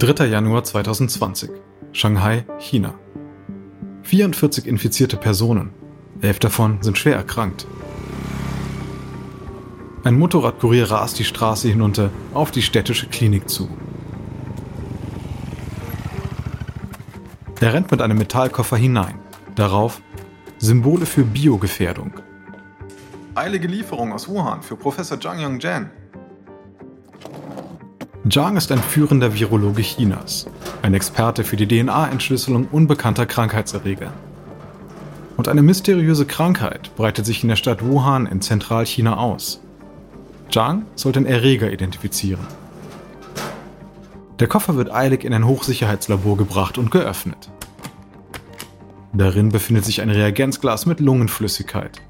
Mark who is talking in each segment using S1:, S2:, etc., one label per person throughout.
S1: 3. Januar 2020. Shanghai, China. 44 infizierte Personen. Elf davon sind schwer erkrankt. Ein Motorradkurier rast die Straße hinunter auf die städtische Klinik zu. Er rennt mit einem Metallkoffer hinein. Darauf Symbole für Biogefährdung. Eilige Lieferung aus Wuhan für Professor Zhang Yongzhen. Zhang ist ein führender Virologe Chinas, ein Experte für die DNA-Entschlüsselung unbekannter Krankheitserreger. Und eine mysteriöse Krankheit breitet sich in der Stadt Wuhan in Zentralchina aus. Zhang soll den Erreger identifizieren. Der Koffer wird eilig in ein Hochsicherheitslabor gebracht und geöffnet. Darin befindet sich ein Reagenzglas mit Lungenflüssigkeit.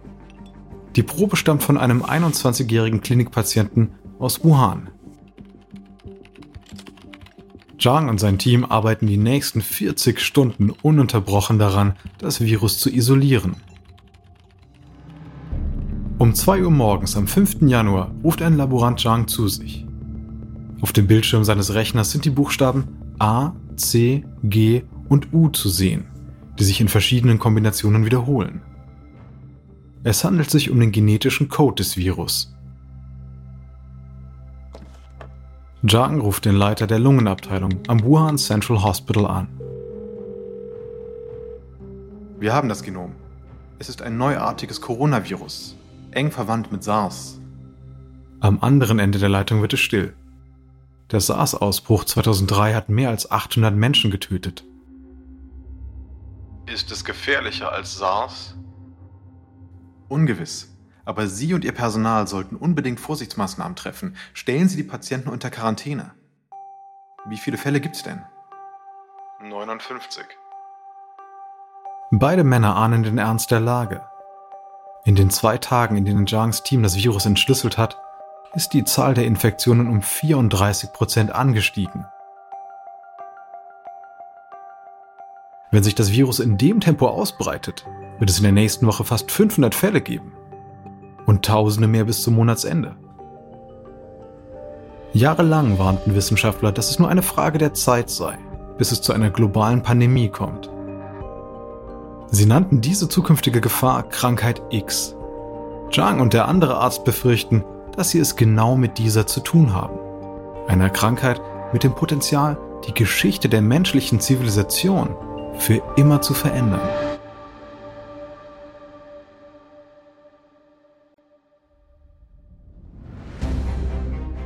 S1: Die Probe stammt von einem 21-jährigen Klinikpatienten aus Wuhan, Zhang und sein Team arbeiten die nächsten 40 Stunden ununterbrochen daran, das Virus zu isolieren. Um 2 Uhr morgens am 5. Januar ruft ein Laborant Zhang zu sich. Auf dem Bildschirm seines Rechners sind die Buchstaben A, C, G und U zu sehen, die sich in verschiedenen Kombinationen wiederholen. Es handelt sich um den genetischen Code des Virus, Zhang ruft den Leiter der Lungenabteilung am Wuhan Central Hospital an. Wir haben das Genom. Es ist ein neuartiges Coronavirus, eng verwandt mit SARS. Am anderen Ende der Leitung wird es still. Der SARS-Ausbruch 2003 hat mehr als 800 Menschen getötet. Ist es gefährlicher als SARS? Ungewiss. Aber Sie und Ihr Personal sollten unbedingt Vorsichtsmaßnahmen treffen. Stellen Sie die Patienten unter Quarantäne. Wie viele Fälle gibt's denn? 59. Beide Männer ahnen den Ernst der Lage. In den zwei Tagen, in denen Zhangs Team das Virus entschlüsselt hat, ist die Zahl der Infektionen um 34 Prozent angestiegen. Wenn sich das Virus in dem Tempo ausbreitet, wird es in der nächsten Woche fast 500 Fälle geben und Tausende mehr bis zum Monatsende. Jahrelang warnten Wissenschaftler, dass es nur eine Frage der Zeit sei, bis es zu einer globalen Pandemie kommt. Sie nannten diese zukünftige Gefahr Krankheit X. Zhang und der andere Arzt befürchten, dass sie es genau mit dieser zu tun haben. Einer Krankheit mit dem Potenzial, die Geschichte der menschlichen Zivilisation für immer zu verändern.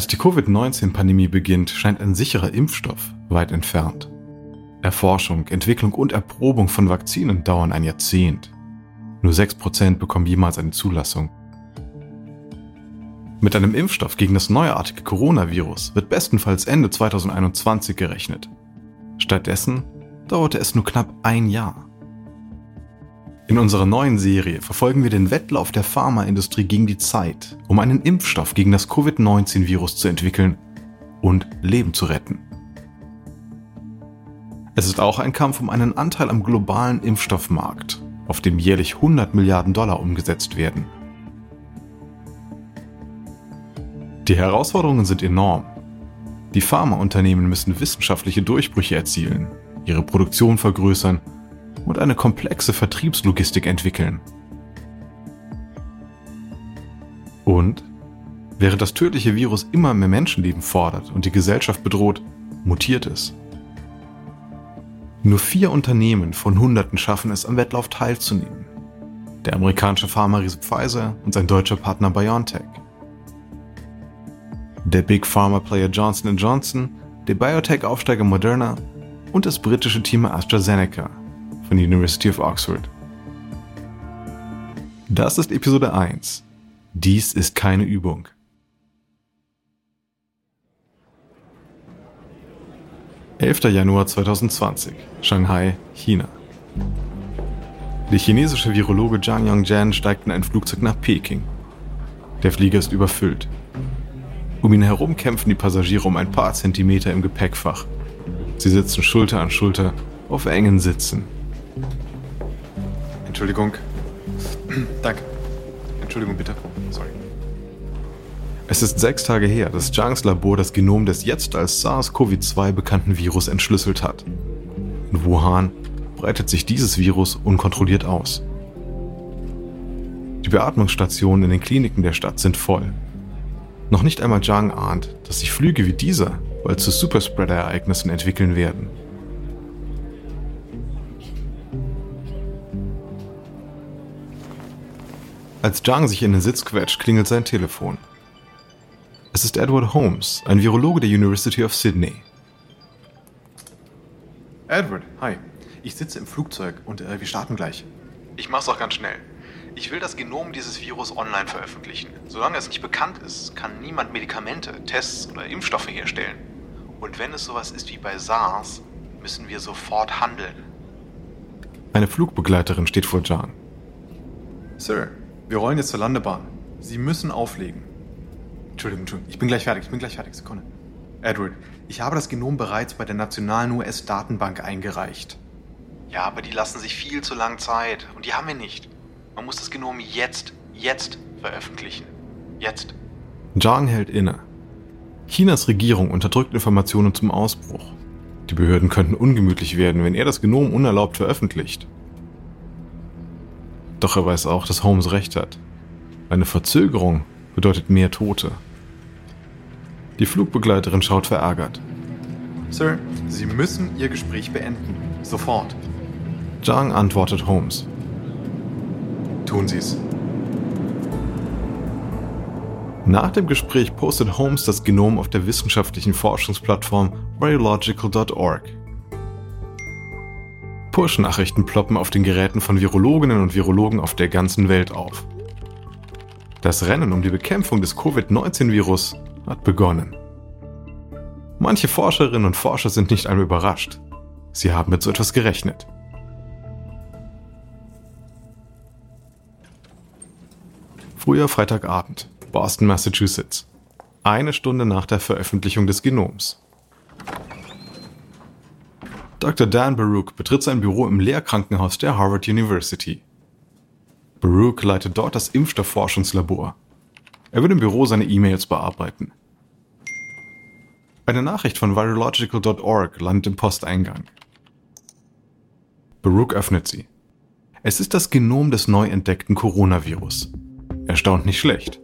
S1: Als die Covid-19-Pandemie beginnt, scheint ein sicherer Impfstoff weit entfernt. Erforschung, Entwicklung und Erprobung von Vakzinen dauern ein Jahrzehnt. Nur 6% bekommen jemals eine Zulassung. Mit einem Impfstoff gegen das neuartige Coronavirus wird bestenfalls Ende 2021 gerechnet. Stattdessen dauerte es nur knapp ein Jahr. In unserer neuen Serie verfolgen wir den Wettlauf der Pharmaindustrie gegen die Zeit, um einen Impfstoff gegen das Covid-19-Virus zu entwickeln und Leben zu retten. Es ist auch ein Kampf um einen Anteil am globalen Impfstoffmarkt, auf dem jährlich 100 Milliarden Dollar umgesetzt werden. Die Herausforderungen sind enorm. Die Pharmaunternehmen müssen wissenschaftliche Durchbrüche erzielen, ihre Produktion vergrößern und eine komplexe Vertriebslogistik entwickeln. Und während das tödliche Virus immer mehr Menschenleben fordert und die Gesellschaft bedroht, mutiert es. Nur vier Unternehmen von Hunderten schaffen es, am Wettlauf teilzunehmen. Der amerikanische Pharma-Riese Pfizer und sein deutscher Partner BioNTech. Der Big Pharma Player Johnson Johnson, der Biotech-Aufsteiger Moderna und das britische Team AstraZeneca, von der University of Oxford. Das ist Episode 1. Dies ist keine Übung. 11. Januar 2020, Shanghai, China. Der chinesische Virologe Zhang Yongjian steigt in ein Flugzeug nach Peking. Der Flieger ist überfüllt. Um ihn herum kämpfen die Passagiere um ein paar Zentimeter im Gepäckfach. Sie sitzen Schulter an Schulter auf engen Sitzen.
S2: Entschuldigung. Danke. Entschuldigung bitte. Sorry.
S1: Es ist sechs Tage her, dass Zhangs Labor das Genom des jetzt als SARS-CoV-2 bekannten Virus entschlüsselt hat. In Wuhan breitet sich dieses Virus unkontrolliert aus. Die Beatmungsstationen in den Kliniken der Stadt sind voll. Noch nicht einmal Zhang ahnt, dass sich Flüge wie dieser bald zu Superspreader-Ereignissen entwickeln werden. Als Zhang sich in den Sitz quetscht, klingelt sein Telefon. Es ist Edward Holmes, ein Virologe der University of Sydney.
S2: Edward, hi. Ich sitze im Flugzeug und äh, wir starten gleich. Ich mach's auch ganz schnell. Ich will das Genom dieses Virus online veröffentlichen. Solange es nicht bekannt ist, kann niemand Medikamente, Tests oder Impfstoffe herstellen. Und wenn es sowas ist wie bei SARS, müssen wir sofort handeln.
S1: Eine Flugbegleiterin steht vor Jan.
S2: Sir, wir rollen jetzt zur Landebahn. Sie müssen auflegen. Entschuldigung, Entschuldigung. Ich bin gleich fertig. Ich bin gleich fertig. Sekunde. Edward, ich habe das Genom bereits bei der nationalen US-Datenbank eingereicht. Ja, aber die lassen sich viel zu lang Zeit und die haben wir nicht. Man muss das Genom jetzt, jetzt veröffentlichen. Jetzt.
S1: Zhang hält inne. Chinas Regierung unterdrückt Informationen zum Ausbruch. Die Behörden könnten ungemütlich werden, wenn er das Genom unerlaubt veröffentlicht. Doch er weiß auch, dass Holmes recht hat. Eine Verzögerung bedeutet mehr Tote. Die Flugbegleiterin schaut verärgert.
S2: Sir, Sie müssen Ihr Gespräch beenden. Sofort.
S1: Zhang antwortet Holmes.
S2: Tun Sie es.
S1: Nach dem Gespräch postet Holmes das Genom auf der wissenschaftlichen Forschungsplattform Virological.org. Push-Nachrichten ploppen auf den Geräten von Virologinnen und Virologen auf der ganzen Welt auf. Das Rennen um die Bekämpfung des Covid-19-Virus hat begonnen. Manche Forscherinnen und Forscher sind nicht einmal überrascht. Sie haben mit so etwas gerechnet. Früher Freitagabend, Boston, Massachusetts. Eine Stunde nach der Veröffentlichung des Genoms. Dr. Dan Baruch betritt sein Büro im Lehrkrankenhaus der Harvard University. Baruch leitet dort das Impfstoffforschungslabor. Er wird im Büro seine E-Mails bearbeiten. Eine Nachricht von virological.org landet im Posteingang. Baruch öffnet sie. Es ist das Genom des neu entdeckten Coronavirus. Erstaunt nicht schlecht.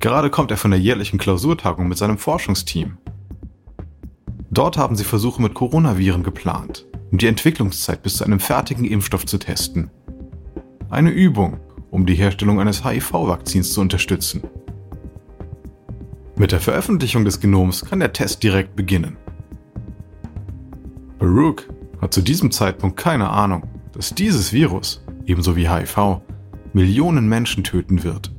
S1: Gerade kommt er von der jährlichen Klausurtagung mit seinem Forschungsteam. Dort haben sie Versuche mit Coronaviren geplant, um die Entwicklungszeit bis zu einem fertigen Impfstoff zu testen. Eine Übung, um die Herstellung eines HIV-Vakzins zu unterstützen. Mit der Veröffentlichung des Genoms kann der Test direkt beginnen. Baruch hat zu diesem Zeitpunkt keine Ahnung, dass dieses Virus, ebenso wie HIV, Millionen Menschen töten wird.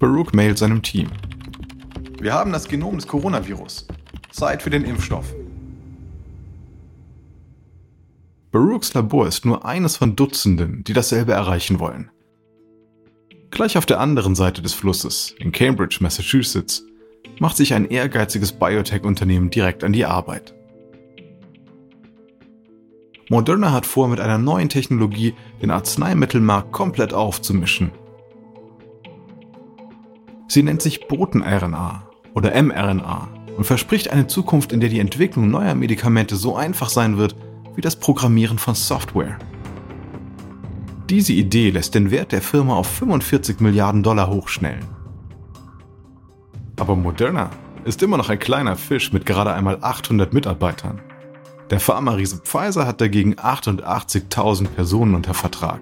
S1: Baruch mailt seinem Team.
S2: Wir haben das Genom des Coronavirus. Zeit für den Impfstoff.
S1: Baruchs Labor ist nur eines von Dutzenden, die dasselbe erreichen wollen. Gleich auf der anderen Seite des Flusses, in Cambridge, Massachusetts, macht sich ein ehrgeiziges Biotech-Unternehmen direkt an die Arbeit. Moderna hat vor, mit einer neuen Technologie den Arzneimittelmarkt komplett aufzumischen. Sie nennt sich Boten-RNA oder mRNA und verspricht eine Zukunft, in der die Entwicklung neuer Medikamente so einfach sein wird wie das Programmieren von Software. Diese Idee lässt den Wert der Firma auf 45 Milliarden Dollar hochschnellen. Aber Moderna ist immer noch ein kleiner Fisch mit gerade einmal 800 Mitarbeitern. Der Pharma-Riese Pfizer hat dagegen 88.000 Personen unter Vertrag.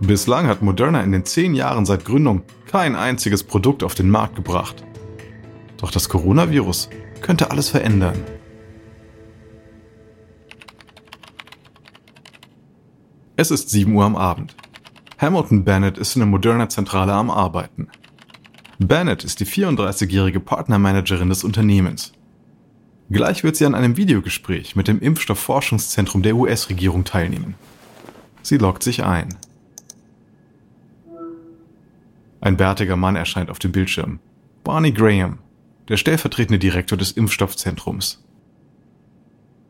S1: Bislang hat Moderna in den zehn Jahren seit Gründung kein einziges Produkt auf den Markt gebracht. Doch das Coronavirus könnte alles verändern. Es ist 7 Uhr am Abend. Hamilton Bennett ist in der Moderna Zentrale am Arbeiten. Bennett ist die 34-jährige Partnermanagerin des Unternehmens. Gleich wird sie an einem Videogespräch mit dem Impfstoffforschungszentrum der US-Regierung teilnehmen. Sie loggt sich ein. Ein bärtiger Mann erscheint auf dem Bildschirm. Barney Graham, der stellvertretende Direktor des Impfstoffzentrums.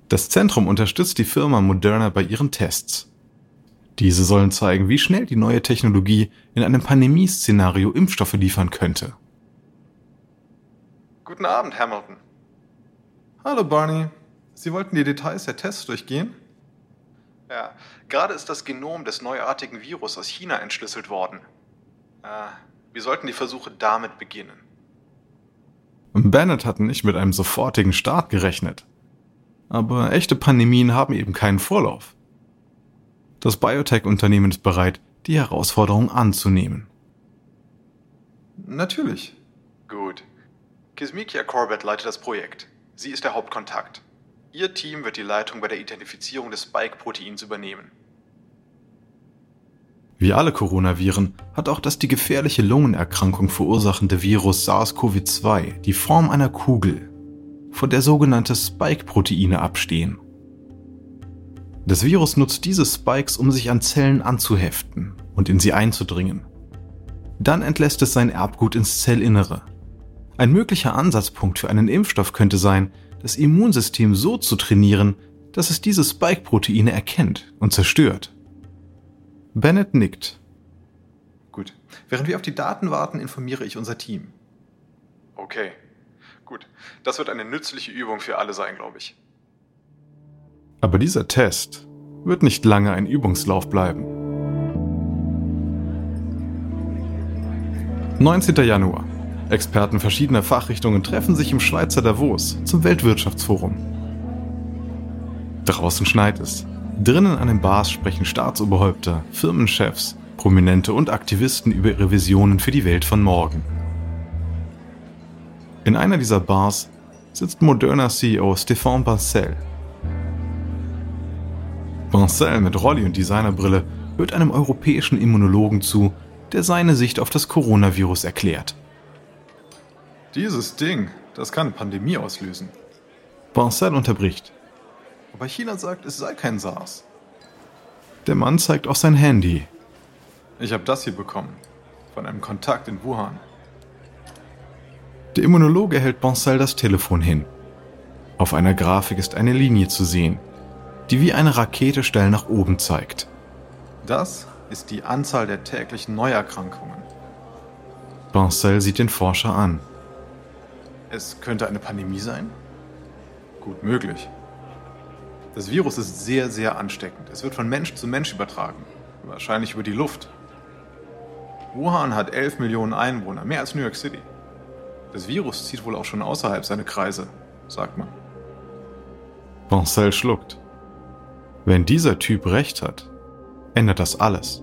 S1: Das Zentrum unterstützt die Firma Moderna bei ihren Tests. Diese sollen zeigen, wie schnell die neue Technologie in einem Pandemieszenario Impfstoffe liefern könnte.
S2: Guten Abend, Hamilton. Hallo, Barney. Sie wollten die Details der Tests durchgehen? Ja, gerade ist das Genom des neuartigen Virus aus China entschlüsselt worden. Äh, wir sollten die Versuche damit beginnen.
S1: Bennett hat nicht mit einem sofortigen Start gerechnet. Aber echte Pandemien haben eben keinen Vorlauf. Das Biotech-Unternehmen ist bereit, die Herausforderung anzunehmen.
S2: Natürlich. Gut. Kismikia Corbett leitet das Projekt. Sie ist der Hauptkontakt. Ihr Team wird die Leitung bei der Identifizierung des Spike-Proteins übernehmen.
S1: Wie alle Coronaviren hat auch das die gefährliche Lungenerkrankung verursachende Virus SARS-CoV-2 die Form einer Kugel, von der sogenannte Spike-Proteine abstehen. Das Virus nutzt diese Spikes, um sich an Zellen anzuheften und in sie einzudringen. Dann entlässt es sein Erbgut ins Zellinnere. Ein möglicher Ansatzpunkt für einen Impfstoff könnte sein, das Immunsystem so zu trainieren, dass es diese Spike-Proteine erkennt und zerstört. Bennett nickt.
S2: Gut. Während wir auf die Daten warten, informiere ich unser Team. Okay. Gut. Das wird eine nützliche Übung für alle sein, glaube ich.
S1: Aber dieser Test wird nicht lange ein Übungslauf bleiben. 19. Januar. Experten verschiedener Fachrichtungen treffen sich im Schweizer Davos zum Weltwirtschaftsforum. Draußen schneit es. Drinnen an den Bars sprechen Staatsoberhäupter, Firmenchefs, Prominente und Aktivisten über ihre Visionen für die Welt von morgen. In einer dieser Bars sitzt Moderna CEO Stéphane Bancel. Bancel mit Rolli und Designerbrille hört einem europäischen Immunologen zu, der seine Sicht auf das Coronavirus erklärt.
S2: Dieses Ding, das kann eine Pandemie auslösen.
S1: Bancel unterbricht.
S2: Aber China sagt, es sei kein SARS.
S1: Der Mann zeigt auf sein Handy.
S2: Ich habe das hier bekommen. Von einem Kontakt in Wuhan.
S1: Der Immunologe hält Bancel das Telefon hin. Auf einer Grafik ist eine Linie zu sehen, die wie eine Rakete steil nach oben zeigt.
S2: Das ist die Anzahl der täglichen Neuerkrankungen.
S1: Bancel sieht den Forscher an.
S2: Es könnte eine Pandemie sein? Gut möglich. Das Virus ist sehr, sehr ansteckend. Es wird von Mensch zu Mensch übertragen. Wahrscheinlich über die Luft. Wuhan hat 11 Millionen Einwohner, mehr als New York City. Das Virus zieht wohl auch schon außerhalb seiner Kreise, sagt man.
S1: Bancel schluckt. Wenn dieser Typ recht hat, ändert das alles.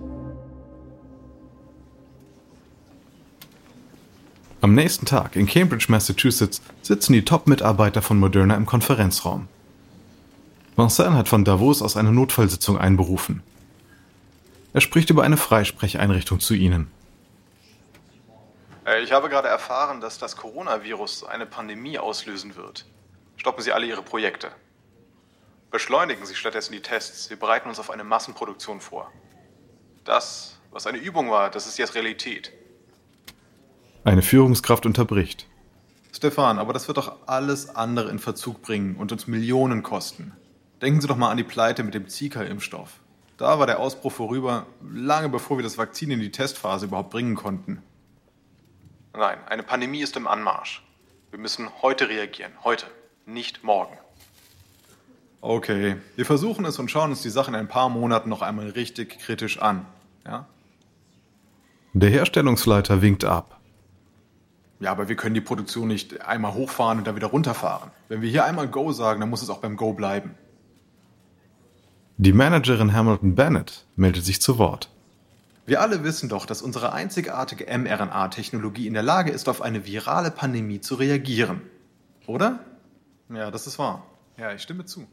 S1: Am nächsten Tag in Cambridge, Massachusetts, sitzen die Top-Mitarbeiter von Moderna im Konferenzraum. Vincent hat von Davos aus eine Notfallsitzung einberufen. Er spricht über eine Freisprecheinrichtung zu Ihnen.
S2: Äh, ich habe gerade erfahren, dass das Coronavirus eine Pandemie auslösen wird. Stoppen Sie alle Ihre Projekte. Beschleunigen Sie stattdessen die Tests. Wir bereiten uns auf eine Massenproduktion vor. Das, was eine Übung war, das ist jetzt Realität.
S1: Eine Führungskraft unterbricht.
S2: Stefan, aber das wird doch alles andere in Verzug bringen und uns Millionen kosten. Denken Sie doch mal an die Pleite mit dem Zika-Impfstoff. Da war der Ausbruch vorüber, lange bevor wir das Vakzin in die Testphase überhaupt bringen konnten. Nein, eine Pandemie ist im Anmarsch. Wir müssen heute reagieren. Heute, nicht morgen. Okay, wir versuchen es und schauen uns die Sache in ein paar Monaten noch einmal richtig kritisch an. Ja?
S1: Der Herstellungsleiter winkt ab.
S2: Ja, aber wir können die Produktion nicht einmal hochfahren und dann wieder runterfahren. Wenn wir hier einmal Go sagen, dann muss es auch beim Go bleiben.
S1: Die Managerin Hamilton Bennett meldet sich zu Wort.
S2: Wir alle wissen doch, dass unsere einzigartige mRNA-Technologie in der Lage ist, auf eine virale Pandemie zu reagieren. Oder? Ja, das ist wahr. Ja, ich stimme zu.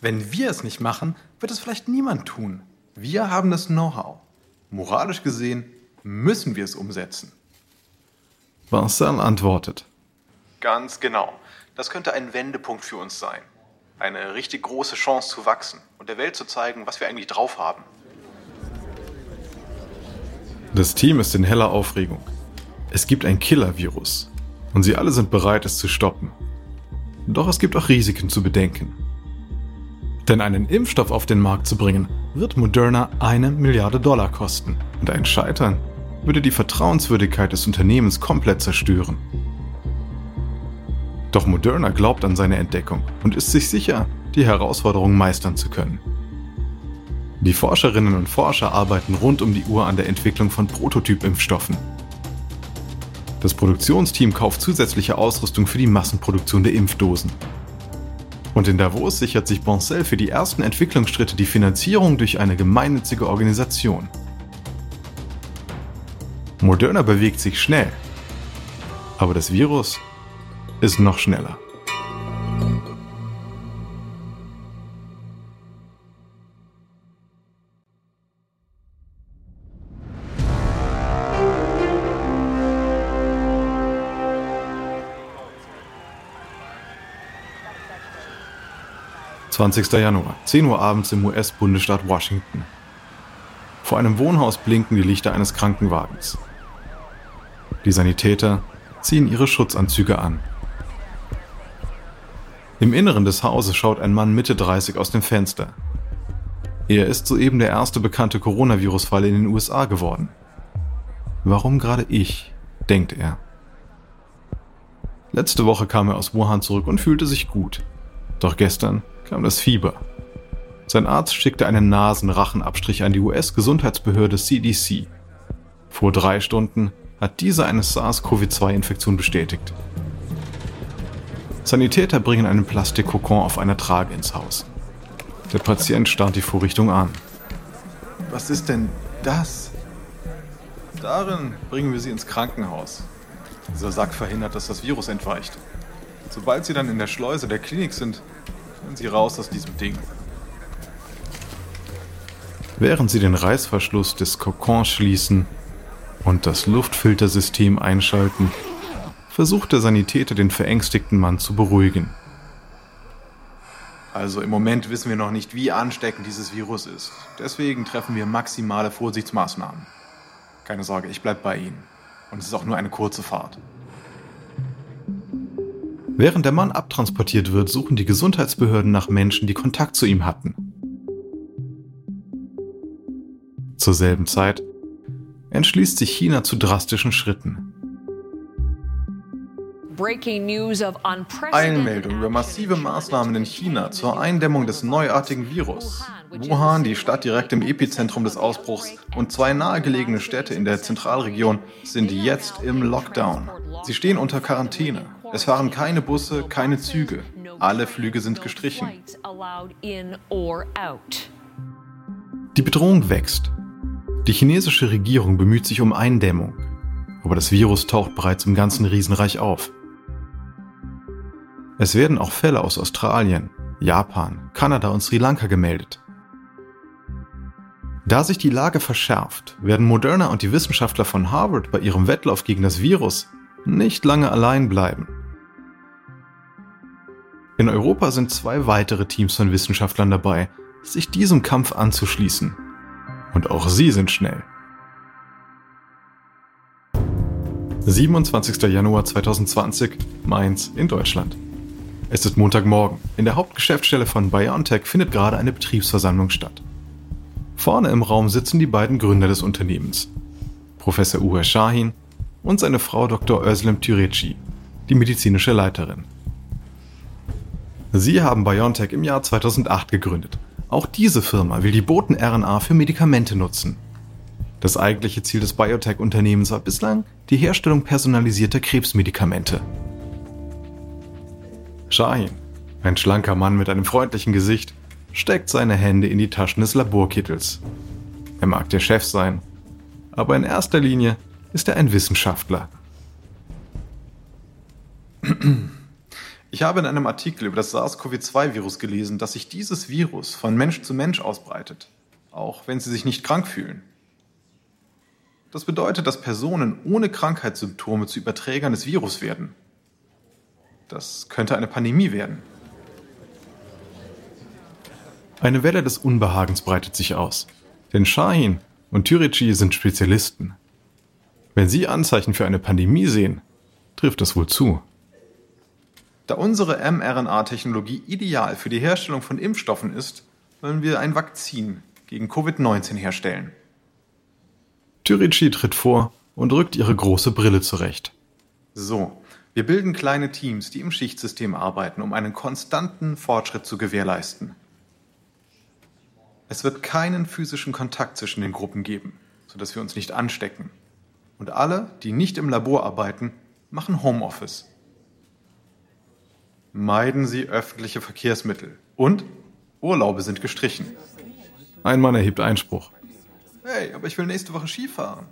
S2: Wenn wir es nicht machen, wird es vielleicht niemand tun. Wir haben das Know-how. Moralisch gesehen müssen wir es umsetzen.
S1: Vincent antwortet.
S2: Ganz genau. Das könnte ein Wendepunkt für uns sein. Eine richtig große Chance zu wachsen und der Welt zu zeigen, was wir eigentlich drauf haben.
S1: Das Team ist in heller Aufregung. Es gibt ein Killer-Virus und sie alle sind bereit, es zu stoppen. Doch es gibt auch Risiken zu bedenken. Denn einen Impfstoff auf den Markt zu bringen, wird Moderna eine Milliarde Dollar kosten. Und ein Scheitern würde die Vertrauenswürdigkeit des Unternehmens komplett zerstören. Doch Moderna glaubt an seine Entdeckung und ist sich sicher, die Herausforderung meistern zu können. Die Forscherinnen und Forscher arbeiten rund um die Uhr an der Entwicklung von Prototypimpfstoffen. Das Produktionsteam kauft zusätzliche Ausrüstung für die Massenproduktion der Impfdosen. Und in Davos sichert sich Boncel für die ersten Entwicklungsschritte die Finanzierung durch eine gemeinnützige Organisation. Moderna bewegt sich schnell, aber das Virus ist noch schneller. 20. Januar, 10 Uhr abends im US-Bundesstaat Washington. Vor einem Wohnhaus blinken die Lichter eines Krankenwagens. Die Sanitäter ziehen ihre Schutzanzüge an. Im Inneren des Hauses schaut ein Mann Mitte 30 aus dem Fenster. Er ist soeben der erste bekannte Coronavirus-Fall in den USA geworden. Warum gerade ich? denkt er. Letzte Woche kam er aus Wuhan zurück und fühlte sich gut. Doch gestern kam das Fieber. Sein Arzt schickte einen Nasenrachenabstrich an die US-Gesundheitsbehörde CDC. Vor drei Stunden hat diese eine SARS-CoV-2-Infektion bestätigt. Sanitäter bringen einen Plastikkokon auf einer Trage ins Haus. Der Patient starrt die Vorrichtung an.
S2: Was ist denn das? Darin bringen wir sie ins Krankenhaus. Dieser Sack verhindert, dass das Virus entweicht. Sobald sie dann in der Schleuse der Klinik sind, können sie raus aus diesem Ding.
S1: Während sie den Reißverschluss des Kokons schließen und das Luftfiltersystem einschalten, versucht der Sanitäter den verängstigten Mann zu beruhigen.
S2: Also im Moment wissen wir noch nicht, wie ansteckend dieses Virus ist. Deswegen treffen wir maximale Vorsichtsmaßnahmen. Keine Sorge, ich bleibe bei Ihnen. Und es ist auch nur eine kurze Fahrt.
S1: Während der Mann abtransportiert wird, suchen die Gesundheitsbehörden nach Menschen, die Kontakt zu ihm hatten. Zur selben Zeit entschließt sich China zu drastischen Schritten.
S2: Einmeldung über massive Maßnahmen in China zur Eindämmung des neuartigen Virus. Wuhan, die Stadt direkt im Epizentrum des Ausbruchs, und zwei nahegelegene Städte in der Zentralregion sind jetzt im Lockdown. Sie stehen unter Quarantäne. Es fahren keine Busse, keine Züge. Alle Flüge sind gestrichen.
S1: Die Bedrohung wächst. Die chinesische Regierung bemüht sich um Eindämmung. Aber das Virus taucht bereits im ganzen Riesenreich auf. Es werden auch Fälle aus Australien, Japan, Kanada und Sri Lanka gemeldet. Da sich die Lage verschärft, werden Moderna und die Wissenschaftler von Harvard bei ihrem Wettlauf gegen das Virus nicht lange allein bleiben. In Europa sind zwei weitere Teams von Wissenschaftlern dabei, sich diesem Kampf anzuschließen. Und auch sie sind schnell. 27. Januar 2020, Mainz in Deutschland. Es ist Montagmorgen. In der Hauptgeschäftsstelle von BioNTech findet gerade eine Betriebsversammlung statt. Vorne im Raum sitzen die beiden Gründer des Unternehmens, Professor Uwe Shahin und seine Frau Dr. Özlem Türeci, die medizinische Leiterin. Sie haben BioNTech im Jahr 2008 gegründet. Auch diese Firma will die Boten-RNA für Medikamente nutzen. Das eigentliche Ziel des Biotech-Unternehmens war bislang die Herstellung personalisierter Krebsmedikamente. Shahin, ein schlanker Mann mit einem freundlichen Gesicht, steckt seine Hände in die Taschen des Laborkittels. Er mag der Chef sein, aber in erster Linie ist er ein Wissenschaftler.
S2: Ich habe in einem Artikel über das SARS-CoV-2-Virus gelesen, dass sich dieses Virus von Mensch zu Mensch ausbreitet, auch wenn Sie sich nicht krank fühlen. Das bedeutet, dass Personen ohne Krankheitssymptome zu Überträgern des Virus werden. Das könnte eine Pandemie werden.
S1: Eine Welle des Unbehagens breitet sich aus. Denn Shahin und Tyrici sind Spezialisten. Wenn sie Anzeichen für eine Pandemie sehen, trifft das wohl zu.
S2: Da unsere mRNA-Technologie ideal für die Herstellung von Impfstoffen ist, wollen wir ein Vakzin gegen Covid-19 herstellen.
S1: Tyrici tritt vor und rückt ihre große Brille zurecht.
S2: So, wir bilden kleine Teams, die im Schichtsystem arbeiten, um einen konstanten Fortschritt zu gewährleisten. Es wird keinen physischen Kontakt zwischen den Gruppen geben, sodass wir uns nicht anstecken. Und alle, die nicht im Labor arbeiten, machen Homeoffice. Meiden Sie öffentliche Verkehrsmittel. Und Urlaube sind gestrichen.
S1: Ein Mann erhebt Einspruch.
S2: Hey, aber ich will nächste Woche Skifahren.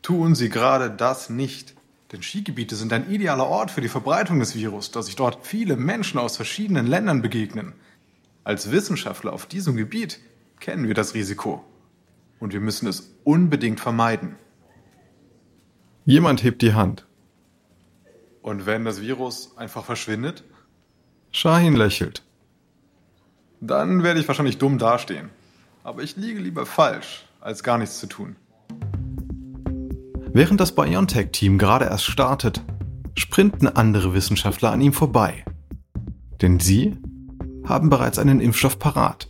S2: Tun Sie gerade das nicht. Denn Skigebiete sind ein idealer Ort für die Verbreitung des Virus, da sich dort viele Menschen aus verschiedenen Ländern begegnen. Als Wissenschaftler auf diesem Gebiet kennen wir das Risiko. Und wir müssen es unbedingt vermeiden.
S1: Jemand hebt die Hand.
S2: Und wenn das Virus einfach verschwindet?
S1: Shahin lächelt.
S2: Dann werde ich wahrscheinlich dumm dastehen. Aber ich liege lieber falsch, als gar nichts zu tun.
S1: Während das BioNTech-Team gerade erst startet, sprinten andere Wissenschaftler an ihm vorbei. Denn sie haben bereits einen Impfstoff parat.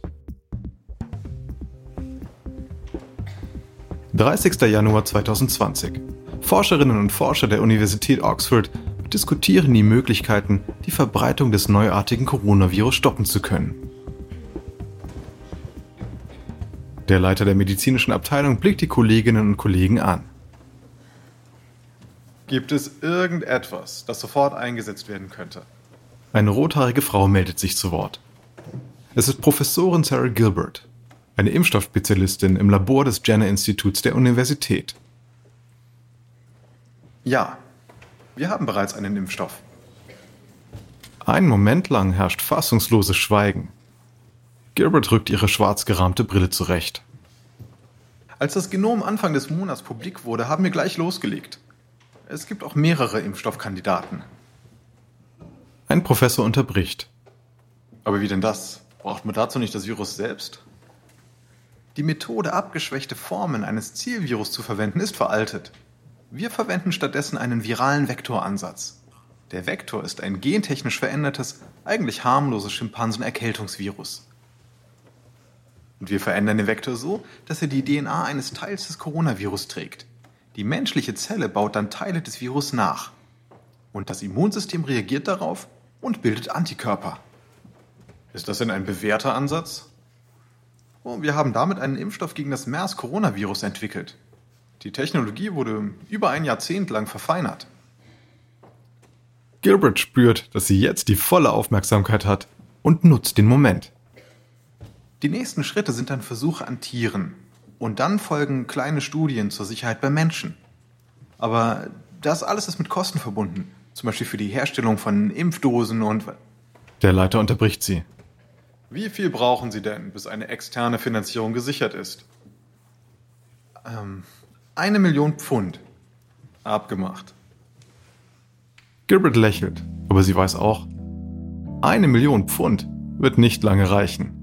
S1: 30. Januar 2020. Forscherinnen und Forscher der Universität Oxford diskutieren die Möglichkeiten, die Verbreitung des neuartigen Coronavirus stoppen zu können. Der Leiter der medizinischen Abteilung blickt die Kolleginnen und Kollegen an.
S2: Gibt es irgendetwas, das sofort eingesetzt werden könnte?
S1: Eine rothaarige Frau meldet sich zu Wort. Es ist Professorin Sarah Gilbert, eine Impfstoffspezialistin im Labor des Jenner-Instituts der Universität.
S2: Ja, wir haben bereits einen Impfstoff.
S1: Einen Moment lang herrscht fassungsloses Schweigen. Gilbert rückt ihre schwarz gerahmte Brille zurecht.
S2: Als das Genom Anfang des Monats publik wurde, haben wir gleich losgelegt. Es gibt auch mehrere Impfstoffkandidaten.
S1: Ein Professor unterbricht.
S2: Aber wie denn das? Braucht man dazu nicht das Virus selbst? Die Methode, abgeschwächte Formen eines Zielvirus zu verwenden, ist veraltet. Wir verwenden stattdessen einen viralen Vektoransatz. Der Vektor ist ein gentechnisch verändertes, eigentlich harmloses Schimpansen-Erkältungsvirus. Und wir verändern den Vektor so, dass er die DNA eines Teils des Coronavirus trägt. Die menschliche Zelle baut dann Teile des Virus nach. Und das Immunsystem reagiert darauf und bildet Antikörper. Ist das denn ein bewährter Ansatz? Oh, wir haben damit einen Impfstoff gegen das MERS-Coronavirus entwickelt. Die Technologie wurde über ein Jahrzehnt lang verfeinert.
S1: Gilbert spürt, dass sie jetzt die volle Aufmerksamkeit hat und nutzt den Moment.
S2: Die nächsten Schritte sind dann Versuche an Tieren. Und dann folgen kleine Studien zur Sicherheit bei Menschen. Aber das alles ist mit Kosten verbunden. Zum Beispiel für die Herstellung von Impfdosen und.
S1: Der Leiter unterbricht sie.
S2: Wie viel brauchen Sie denn, bis eine externe Finanzierung gesichert ist? Ähm, eine Million Pfund. Abgemacht.
S1: Gilbert lächelt, aber sie weiß auch, eine Million Pfund wird nicht lange reichen.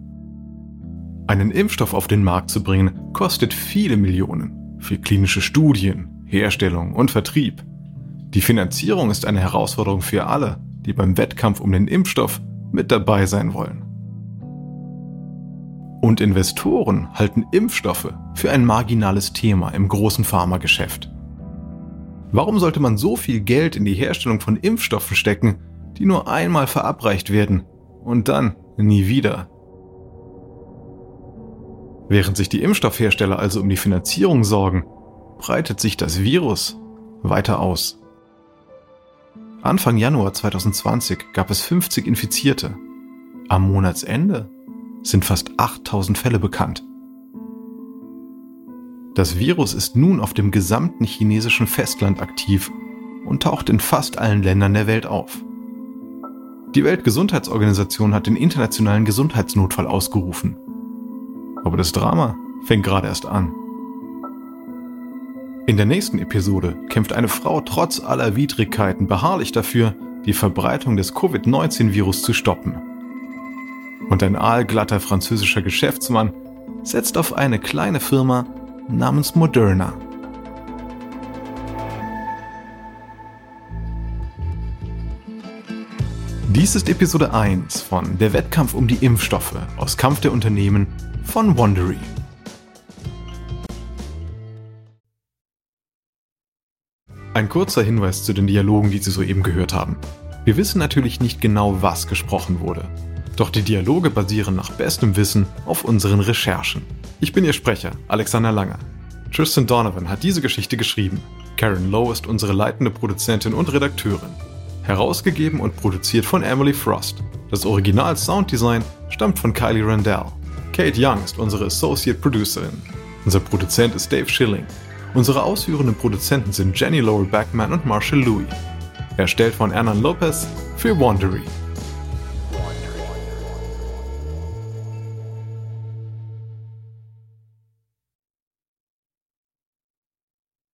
S1: Einen Impfstoff auf den Markt zu bringen, kostet viele Millionen für klinische Studien, Herstellung und Vertrieb. Die Finanzierung ist eine Herausforderung für alle, die beim Wettkampf um den Impfstoff mit dabei sein wollen. Und Investoren halten Impfstoffe für ein marginales Thema im großen Pharmageschäft. Warum sollte man so viel Geld in die Herstellung von Impfstoffen stecken, die nur einmal verabreicht werden und dann nie wieder? Während sich die Impfstoffhersteller also um die Finanzierung sorgen, breitet sich das Virus weiter aus. Anfang Januar 2020 gab es 50 Infizierte. Am Monatsende sind fast 8000 Fälle bekannt. Das Virus ist nun auf dem gesamten chinesischen Festland aktiv und taucht in fast allen Ländern der Welt auf. Die Weltgesundheitsorganisation hat den internationalen Gesundheitsnotfall ausgerufen aber das Drama fängt gerade erst an. In der nächsten Episode kämpft eine Frau trotz aller Widrigkeiten beharrlich dafür, die Verbreitung des Covid-19-Virus zu stoppen. Und ein aalglatter französischer Geschäftsmann setzt auf eine kleine Firma namens Moderna. Dies ist Episode 1 von Der Wettkampf um die Impfstoffe aus Kampf der Unternehmen von Wandery. Ein kurzer Hinweis zu den Dialogen, die Sie soeben gehört haben. Wir wissen natürlich nicht genau, was gesprochen wurde. Doch die Dialoge basieren nach bestem Wissen auf unseren Recherchen. Ich bin Ihr Sprecher, Alexander Langer. Tristan Donovan hat diese Geschichte geschrieben. Karen Lowe ist unsere leitende Produzentin und Redakteurin. Herausgegeben und produziert von Emily Frost. Das Original Sounddesign stammt von Kylie Randell. Kate Young ist unsere Associate Producerin. Unser Produzent ist Dave Schilling. Unsere ausführenden Produzenten sind Jenny Laurel Backman und Marshall Louis. Erstellt von Hernan Lopez für Wandery.